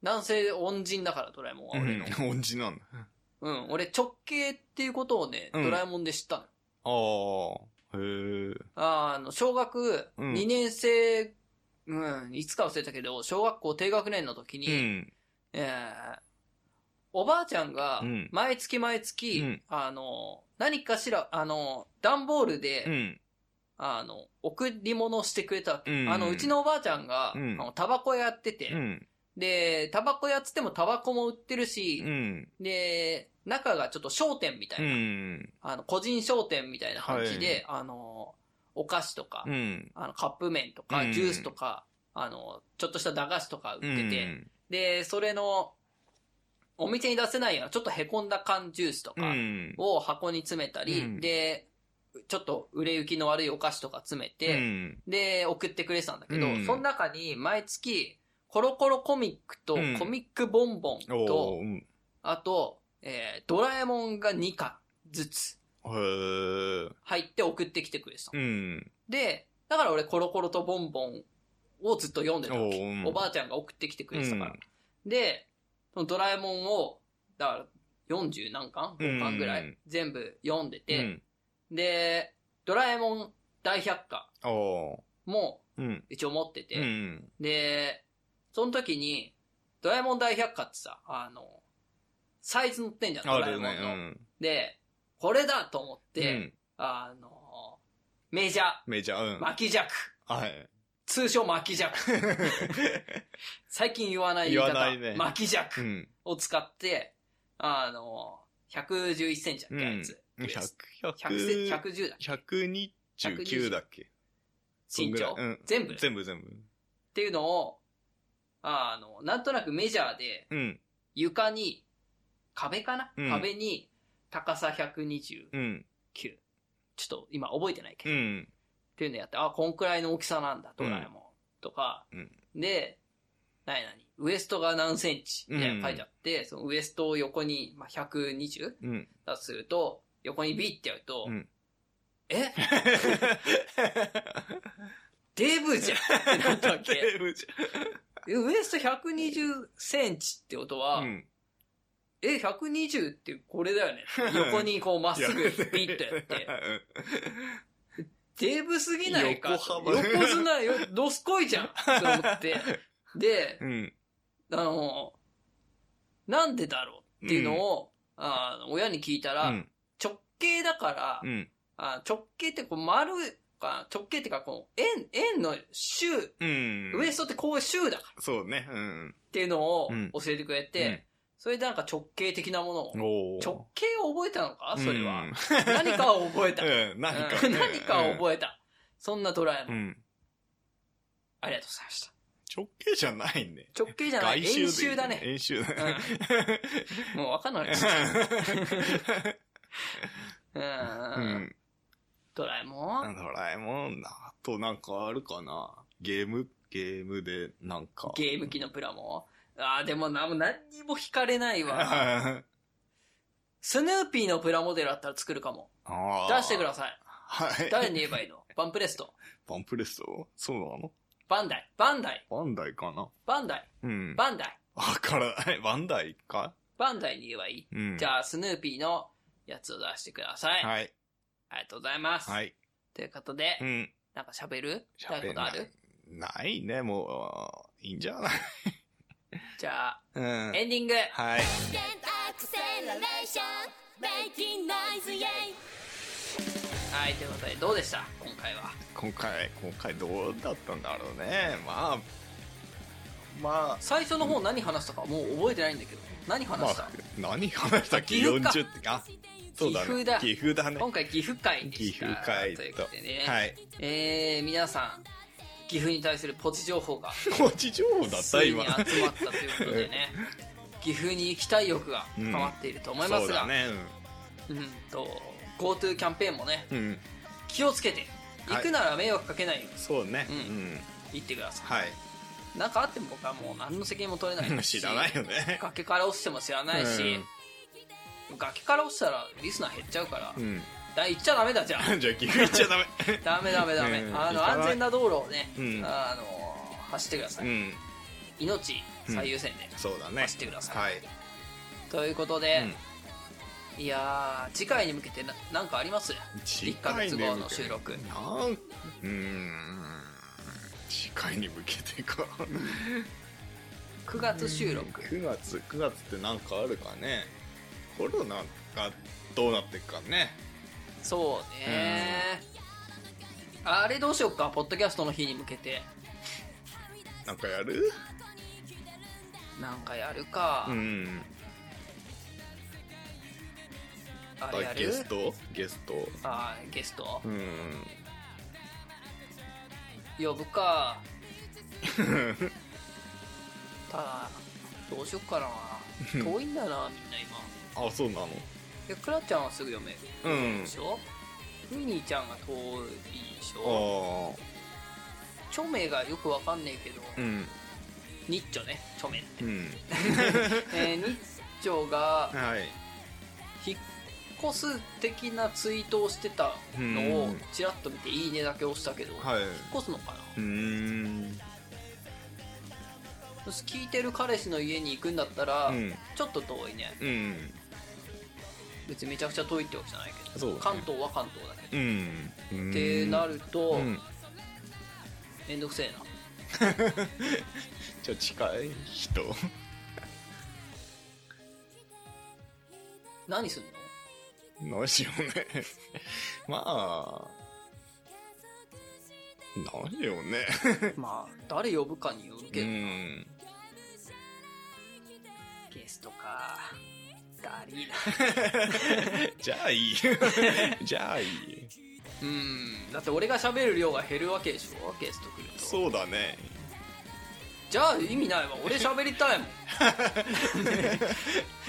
男性恩人だから、ドラえもんは俺の。うん。恩人なんだ。うん、俺直系っていうことをね、うんドラえもんで知ったの。ああ。へえ。あの、小学うん2年生、うん、いつか忘れたけど、小学校低学年の時に、うん。えーおばあちゃんがうん、毎月毎月、うんあの、何かしら、あの、段ボールで、うん。あの、贈り物をしてくれたわけ。うんあの、うちのおばあちゃんが、うんあのタバコ屋やってて、うん。で、タバコ屋っつってもタバコも売ってるしう、ん。で、中がちょっと商店みたういな、ん。あの、個人商店みたいな感じで、あの、お菓子とか、うん。あの、カップ麺とか、うんジュースとか、あの、ちょっとした駄菓子とか売ってて、うんで、それの、お店に出せないような、ちょっと凹んだ缶ジュースとかうん。を箱に詰めたり、うんで、ちょっと売れ行きの悪いお菓子とか詰めて、うん。で、送ってくれてたんだけど、うんその中に毎月、コロコロコミックとうんコミックボンボンと。あと、えードラえもんが2巻ずつ。入って送ってきてくれてた。で、だから俺コロコロとボンボンをずっと読んでたわけ。おばあちゃんが送ってきてくれてたから。うんで、ドラえもんを、だから40何巻 ?5 巻ぐらい、うん全部読んでうて、ん。で、ドラえもん大百科もうん。一応持ってて、うん。で、その時に、ドラえもん大百科ってさ、あの、サイズ載ってんじゃん、ドラえもんの。ね。うん。で、これだと思って、うんあの、メジャー、メジャー、うん。巻き尺、はい。通称巻き尺。[laughs] 最近言わない言い方、言わないね巻きう尺ん。を使って、あの、111センチだっけ、あいつ。100、100 100、110だっけ129だっけそん身長、ぐらいうん。全部っ全部全部。ていうのを、あの、なんとなくメジャーでうん。床に、壁かな、うん壁に高さ129。うん。ちょっと今覚えてないけど。っうん。ていうのやって、あ、こんくらいの大きさなんだ、ドラえもん。とか、うんで、なになにウエストが何センチみたいなの書いてあって、そのウエストを横に、まあ、120うん。だとすると、横にビッてやると、うんえ？[laughs] デブじゃんってなったわけ。テーブルじえウエスト120センチってことは、ゃん。うん。え、120ってこれだよね。横にこうまっすぐビッとやって。[laughs] デブすぎないか？横幅横綱よ、[laughs] どすこいじゃんと思って。[laughs] で、うん。あの、なんでだろう？っていうのを、あの親に聞いたら、うん。直径だから、うん。あ直径ってこう丸か、直径ってかこう円、円の周、うん。ウエストってこういう周だからそうね。うん。っていうのをうん教えてくれて、それでなんか直径的なものを、直径を覚えたのか？それは。うん何かを覚えた。[laughs] うん。何か何かを覚えた。そんなドラえも。うんん。ありがとうございました。直径じゃないね。直径じゃない。外周で円周だね。円周だね。[laughs] もうわかんない。[laughs] う。うんん。ドラえもん？ドラえもん、あとなんかあるかな？ゲーム、ゲームでなんか。ゲーム機のプラモ？ああ、でもな、もう何にも惹かれないわ。あ [laughs] スヌーピーのプラモデルあったら作るかも。あ。出してください。はい。誰に言えばいいの？[laughs] バンプレスト。バンプレスト？そうなの？バンダイ。バンダイ。バンダイかな？バンダイ。うん。バンダイ。わからない。[laughs] バンダイか？バンダイに言えばいい？うん。じゃあ、スヌーピーのやつを出してください。はい。ありがとうございます。はい。ということで、うん。なんか喋る？喋んないことある？ないね、もう、いいんじゃない？じゃあ、うん。エンディング。はい。はい、ということで、どうでした？今回は。今回、今回どうだったんだろうね。まあ、まあ、最初の方何話したかもう覚えてないんだけど。何ま話した、あ、何話した？っけ岐阜か ?40 って、あ、そうだね。岐阜だ岐阜だね。今回岐阜会で岐した。阜会というと。ことでね。はい。えー、皆さん、岐阜に対するポチ情報がこっち情報だった今。集まったということでね。岐阜に行きたい欲が高まっていると思いますが、そうだね。うんと、GoTo キャンペーンもね、うん。うん。気をつけて、行くなら迷惑かけないようにそうね。ううんん。行ってくださはい。い。なんかあっても僕はもう何の責任も取れないし [laughs] 知らないよね。崖から落ちても知らないし、崖から落ちたらリスナー減っちゃうから、うん。だ行っちゃダメだじゃんじゃあ [laughs] 岐阜行っちゃダメ。[laughs] ダメダメダメ、うんあの安全な道路をね、うんあの走ってください、うん。命最優先で、そうだね。走ってくださいはい。ということで、いやー次回に向けてななんかあります？次1ヶ回に月後の収録なんうーん。次回に向けてか。[laughs] 9月収録9月、9月ってなんかあるかね。コロナがどうなっていくかね。そうね。あれどうしようか？ポッドキャストの日に向けて。なんかやる？なんかやるか、うん。あれやる？ゲスト？ゲスト？あーゲスト？うん。呼ぶか。[laughs] ただどうしよっかな。遠いんだなみんな今。あ、そうなの？でクラちゃんはすぐ読めるうんで。しょふみちゃんが遠いでしあょあ。チョメがよくわかんねえけど、うん。ニッチョねチョメって、うん。[laughs] えーニッ長がはい。引っ越す的なツイートをしてたのをうんちらっと見て「いいね」だけ押したけど、はい。引っ越すのかなうーん。聞いてる彼氏の家に行くんだったら、うんちょっと遠いねうん。別にめちゃくちゃ遠いってわけじゃないけど、ね関東は関東だけど、うん。ってなると、うん。めんどくせえな [laughs] ちょ、近い人。何すんの？何しようね。[laughs] まあ。何よね。[laughs] まあ誰呼ぶかによるうけど、ん。ゲストかダリーな [laughs] じゃあいい。[laughs] じゃあいい。うんだって俺が喋る量が減るわけでしょ？ゲスト来るとそうだね。じゃあ意味ないわ俺喋りたいもん [laughs]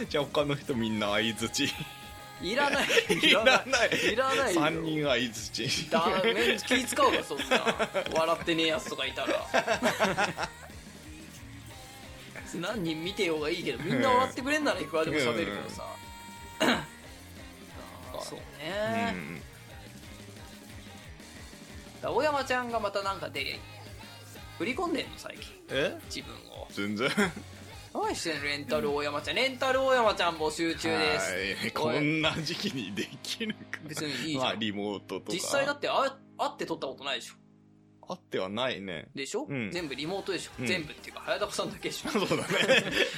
じゃあ他の人みんな相づち。いらないいらない。いらないよ3人相づち。だめ気使うわそんな笑ってねえやつとかいたら何人見てようがいいけどみんな笑ってくれんならいくらでも喋るけどさ。[coughs] そううね、ん。だ大山ちゃんがまたなんかで振り込んでんの最近。え？自分を。全然。何してんのレンタル大山ちゃん。レンタル大山ちゃん募集中です。はい。こんな時期にできるか。別にいいじゃん。まあリモートとか。実際だって会会って撮ったことないでしょあってはないね。でしょ、うん。全部リモートでしょ、うん。全部っていうか早田さんだけでしょ。[laughs] そうだね。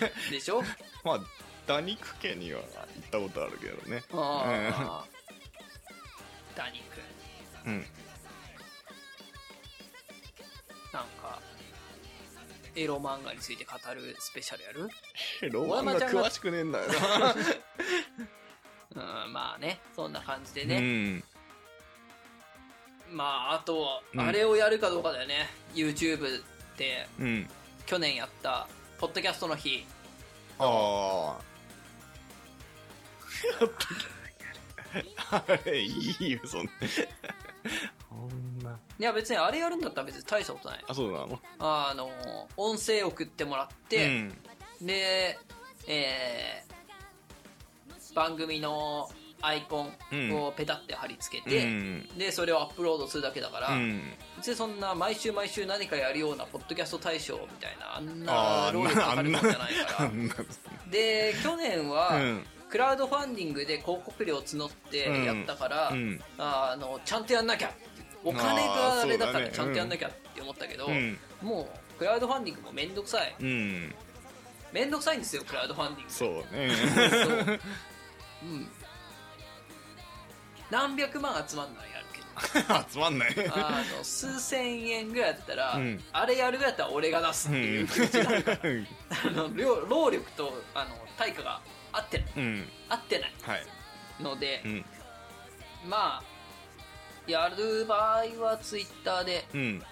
[laughs] でしょ？まあ打肉家には行ったことあるけどね。ああ、ダニ君うん。なんかエロ漫画について語るスペシャルやる？ロマンが。詳しくねえんだよな。[laughs] うんまあねそんな感じでうね、んまああとはうん。あれをやるかどうかだよね、YouTube でうん。去年やったポッドキャストの日。ああ。あれいいよそんなそんな。いや別にあれやるんだったら別に大したことない。あそうなの？あの音声送ってもらって、うん。で、えー番組のアイコンをペタって貼り付けて、うん。でそれをアップロードするだけだから、うん。別にそんな毎週毎週何かやるようなポッドキャスト大賞みたいなあんあな労力かかるもんじゃないから。で去年は、うん。クラウドファンディングで広告料募ってやったから、うん。あのちゃんとやんなきゃお金があれだからちゃんとやんなきゃって思ったけど、うん。もうクラウドファンディングもめんどくさい。うん。めんどくさいんですよクラウドファンディング。そうね。そう。[laughs] うん何百万集まんのはやるけ。ど集まんない。あの数千円ぐらいだったら、うん。あれやるぐらいだったら俺が出すっていう気持ちになるから、あの労労力とあの対価が合ってない。うん。合ってない。はい。のでう、ん。まあやる場合はツイッターで。うん。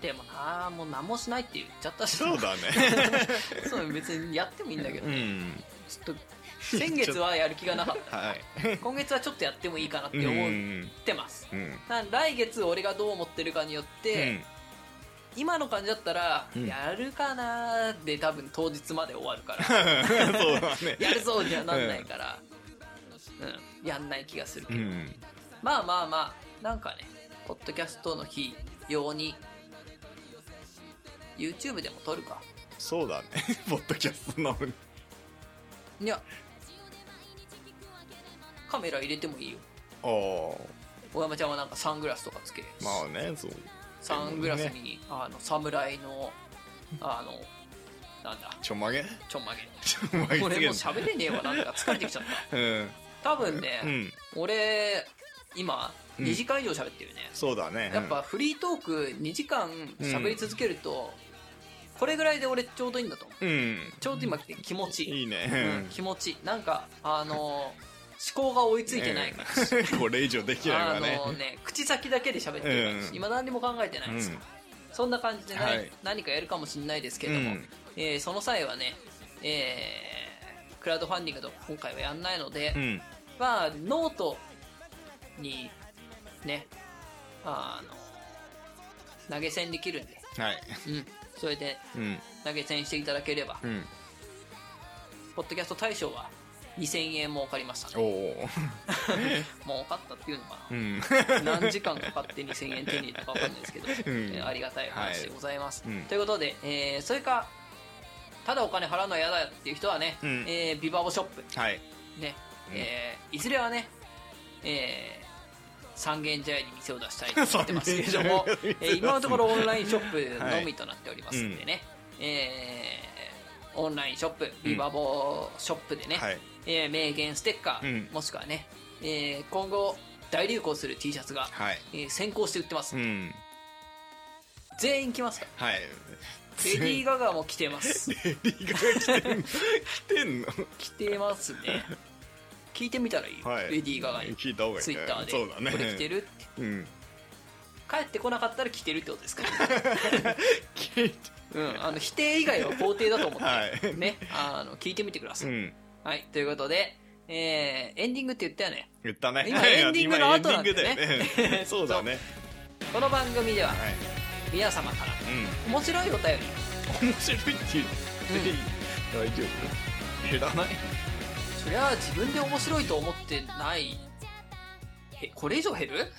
でもなもう何もしないって言っちゃったし。そうだね。[laughs] そう別にやってもいいんだけど、うん。ちょっと [laughs] 先月はやる気がなかった。はい。今月はちょっとやってもいいかなってう思っんてます、うん。な来月俺がどう思ってるかによって、今の感じだったら、うん。やるかなーで多分当日まで終わるから。[laughs] そうだね。やるぞにはなんないから、うん。やんない気がするけど、うん。まあまあまあなんかねポッドキャストの日用に YouTube でも撮るか。そうだね。[laughs] ポッドキャストなの。にいやカメラ入れてもいいよ。あ小山ちゃんはなんかサングラスとかつけあまあねそう。サングラスに、あの侍のあのなんだ。ちょまげ？ちょんまげ。ちょまげ俺もう喋れねえわ。なんか疲れてきちゃった。るうん。多分ね、うん。俺今うん。2時間以上喋ってるね、そうだね。やっぱフリートーク2時間喋り続けると、これぐらいで俺ちょうどいいんだと思う。うん。ちょうど今気持ちいい、いいね。うん、気持ちいい。なんかあのー思考が追いついてないから、うんこれ以上できないあわね。のね口先だけで喋ってるから、うん。今何にも考えてないです、そんな感じで、ねはい。何かやるかもしれないですけども、うん。えーその際はね、えークラウドファンディングとか今回はやんないので、うん。まあノートにねあの投げ銭できるんで、はい。うん、それでうん。投げ銭していただければ、うん。ポッドキャスト大賞は2000円儲かりましたおね [laughs] お。儲かったっていうのかうん。な何時間かかって2000円手に入れたか分かんないですけど、ん。えーありがたい話でございます、はい。うん。ということで、えーそれかただお金払うのは嫌だっていう人はね、うん。えービバボショップ。はい。ね、うん。えーいずれはね、えー三軒茶屋に店を出したいと思ってますけれども [laughs] えー今のところオンラインショップのみとなっておりますんでね、はいえーオンラインショップビバボショップでね、はい。えー名言ステッカー、うんもしくはね、えー今後大流行する T シャツが、はい。えー先行して売ってます、うん。全員着ますか？はい。レディー・ガガも着てます [laughs] レディーガガ来てんの？来てんの着てますね聞いてみたらいいよ、はい。レディー・ガガに聞いた方がいいね。ツイッターでそうだね。これ着てるってうん。帰ってこなかったら着てるってことですか？ら [laughs] 聞いて。うん、あの否定以外は肯定だと思って、はいねあの聞いてみてください、うん。はいということで、えーエンディングって言ったよね。言ったね。今エンディングの後なんだよね。[laughs] そうだね。この番組でははい。皆様からうん。面白いお便り。面白いって言って、大丈夫？減らない。そりゃあ自分で面白いと思ってない。へこれ以上減る？[laughs]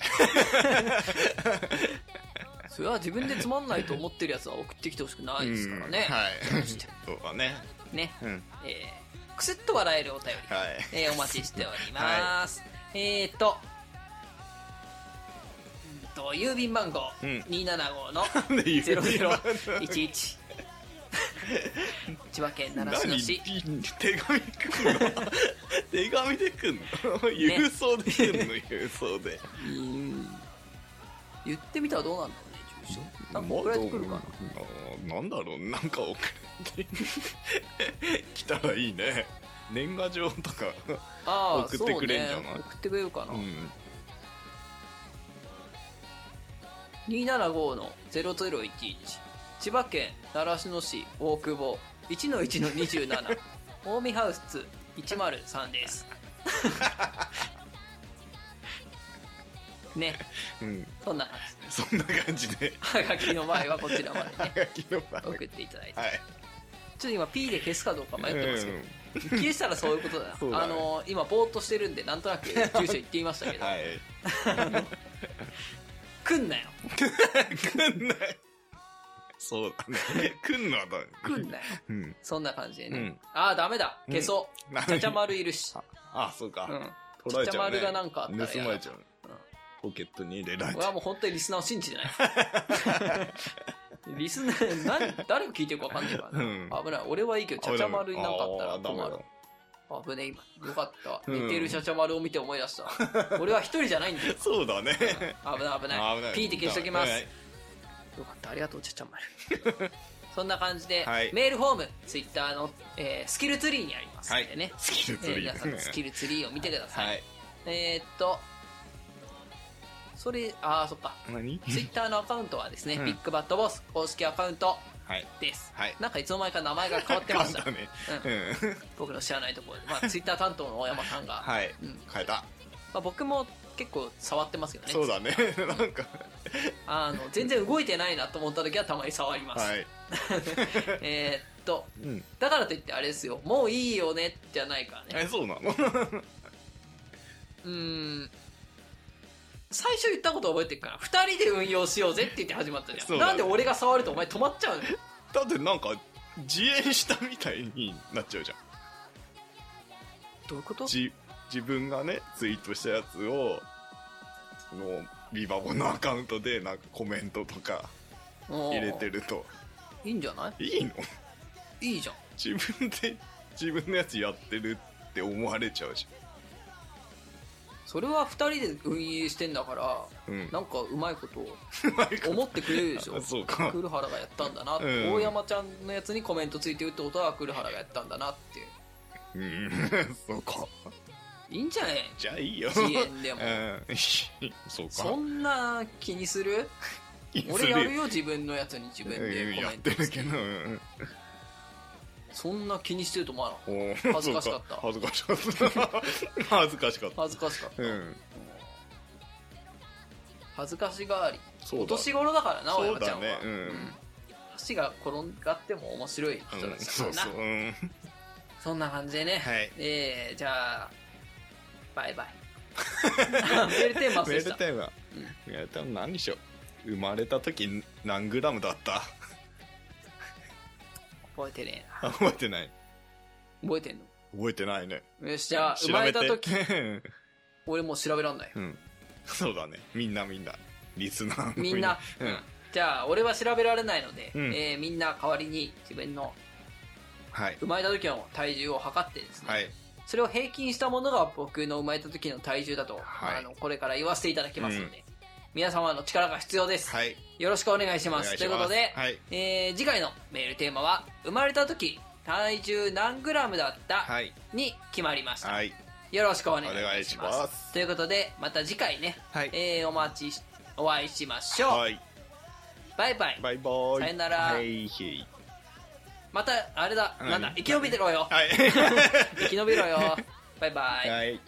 それは自分でつまんないと思ってるやつは送ってきてほしくないですからね、うん。はい。そうだね。ね。うん。えー、くすっと笑えるお便り。はい。えーお待ちしております。[laughs] えーっと、うんと、郵便番号、うん。275の [laughs] なんで言う0011。[laughs] 千葉県習志野何？市。手紙来んの？手紙で来んの？郵送で来んの？郵送で。うん。言ってみたらどうなんだろうね、住所。なんか送られてくるかな？ななんだろう。なんか送って来たらいいね。年賀状とか送ってくれんじゃない？ね。送ってくれるかな。うん。275の0011。千葉県習志野市大久保。1-1-27近江ハウス103ですね。[laughs] うん。そんな感じそんな感じで。はがきの場合はこちらまでね。昨日は送っていただいて。はい。ちょっと今 P で消すかどうか迷ってますけど、うん消したらそういうことだ [laughs] そうだね。あの今ぼーっとしてるんでなんとなく住所言ってみましたけど、[laughs] はい。来んなよ。来んないそうだね。来んのはだ来んなよ。うん。そんな感じでね、うん。ああダメだ。消そう、うんちゃちゃ丸いるし、あそうか、うん、ちゃちゃ丸がなんかあったら盗まれちゃう、うんポケットに入れられち俺ゃはもう本当にリスナーを信じてない。[laughs] リスナー、何、誰が聞いてるか分かんないからな、うん危ない。俺はいいけど、ちゃちゃ丸になんかあったらあーダメだ困る。危ねえ、今。よかった。うん寝てるちゃちゃ丸を見て思い出した。[laughs] 俺は一人じゃないんだよ。そうだね危ない危ない。危ないピーって消しときます。はいよかった、ありがとう、ちゃちゃ丸。[laughs] そんな感じで、はいメールフォーム、ツイッターの、えースキルツリーにありますんでね。スキルえーツリー皆さんスキルツリーを見てください。はいえーっと、それ、あー、そっか。何？ツイッターのアカウントはですね、うんビッグバットボス公式アカウントはいです。はいなんかいつの間にか名前が変わってました。うんうん僕の知らないところで。まあ、ツイッター担当の大山さんが。はいうん変えたまあ、僕も結構触ってますけどね。そうだね [laughs] なんかあの、全然動いてないなと思った時はたまに触ります。はい [laughs] えーっと、うんだからといってあれですよ、もういいよねじゃないからね。えそうなの？[laughs] うーん。最初言ったこと覚えてるから、二人で運用しようぜって言って始まったじゃ。ん。だね。なんで俺が触るとお前止まっちゃうの？よ。だってなんか自演したみたいになっちゃうじゃん。どういうこと？じ自分がねツイートしたやつをそのビバボのアカウントでなんかコメントとか入れてると。いいんじゃない？いいの？いいじゃん。自分で自分のやつやってるって思われちゃうじそれは二人で運営してんだから、うん。なんかうまいことを思ってくれるでしょ。あそうか。栗原がやったんだな。うん。大山ちゃんのやつにコメントついてるってことは栗原がやったんだなっていう。うん。[laughs] そうか。いいんじゃないじゃあいいよ。自演でも。うん。[laughs] そうか。そんな気にする？[laughs] 俺やるよ自分のやつに。自分でコメントてるけど。うんそんな気にしてると思わなお恥ずかしかった。恥ずかしかった。[laughs] 恥ずかしかった。恥ずかしかった、うん。恥ずかしがり。お年頃だからな大そう山ちゃんは。足が転がっても面白い人うん。ですかそそん。そんな感じでね、はい。えー、じゃあバイバイ。[laughs] メールテーマ忘メれてた。ールテーマ、メールテーマ何でしょう。生まれた時何グラムだった？覚えてねえな。あ覚えてない。覚えてんの？覚えてないね。よしじゃあ生まれた時 [laughs] 俺もう調べらんない。うん。そうだね。みんなみんな。リスナーのみんな、うん。うん。じゃあ俺は調べられないので、うん。えーみんな代わりに自分のはい。生まれた時の体重を測ってですね、はい。それを平均したものが僕の生まれた時の体重だと、はい。あのこれから言わせていただきますので、皆様の力が必要です、はい。よろしくお願いします。ます。ということで、はい。えー次回のメールテーマは生まれた時体重何グラムだった？はい。に決まりました、はい。よろしくお願いします。します。ということでまた次回ね、はい。えーお待ちしお会いしましょう、はい。バイバイ。バイバイ。さよなら。はい。はいまたあれだ何？なんだ生き延びてろよ。はい。[laughs] 生き延びろよ。バイバイ、はい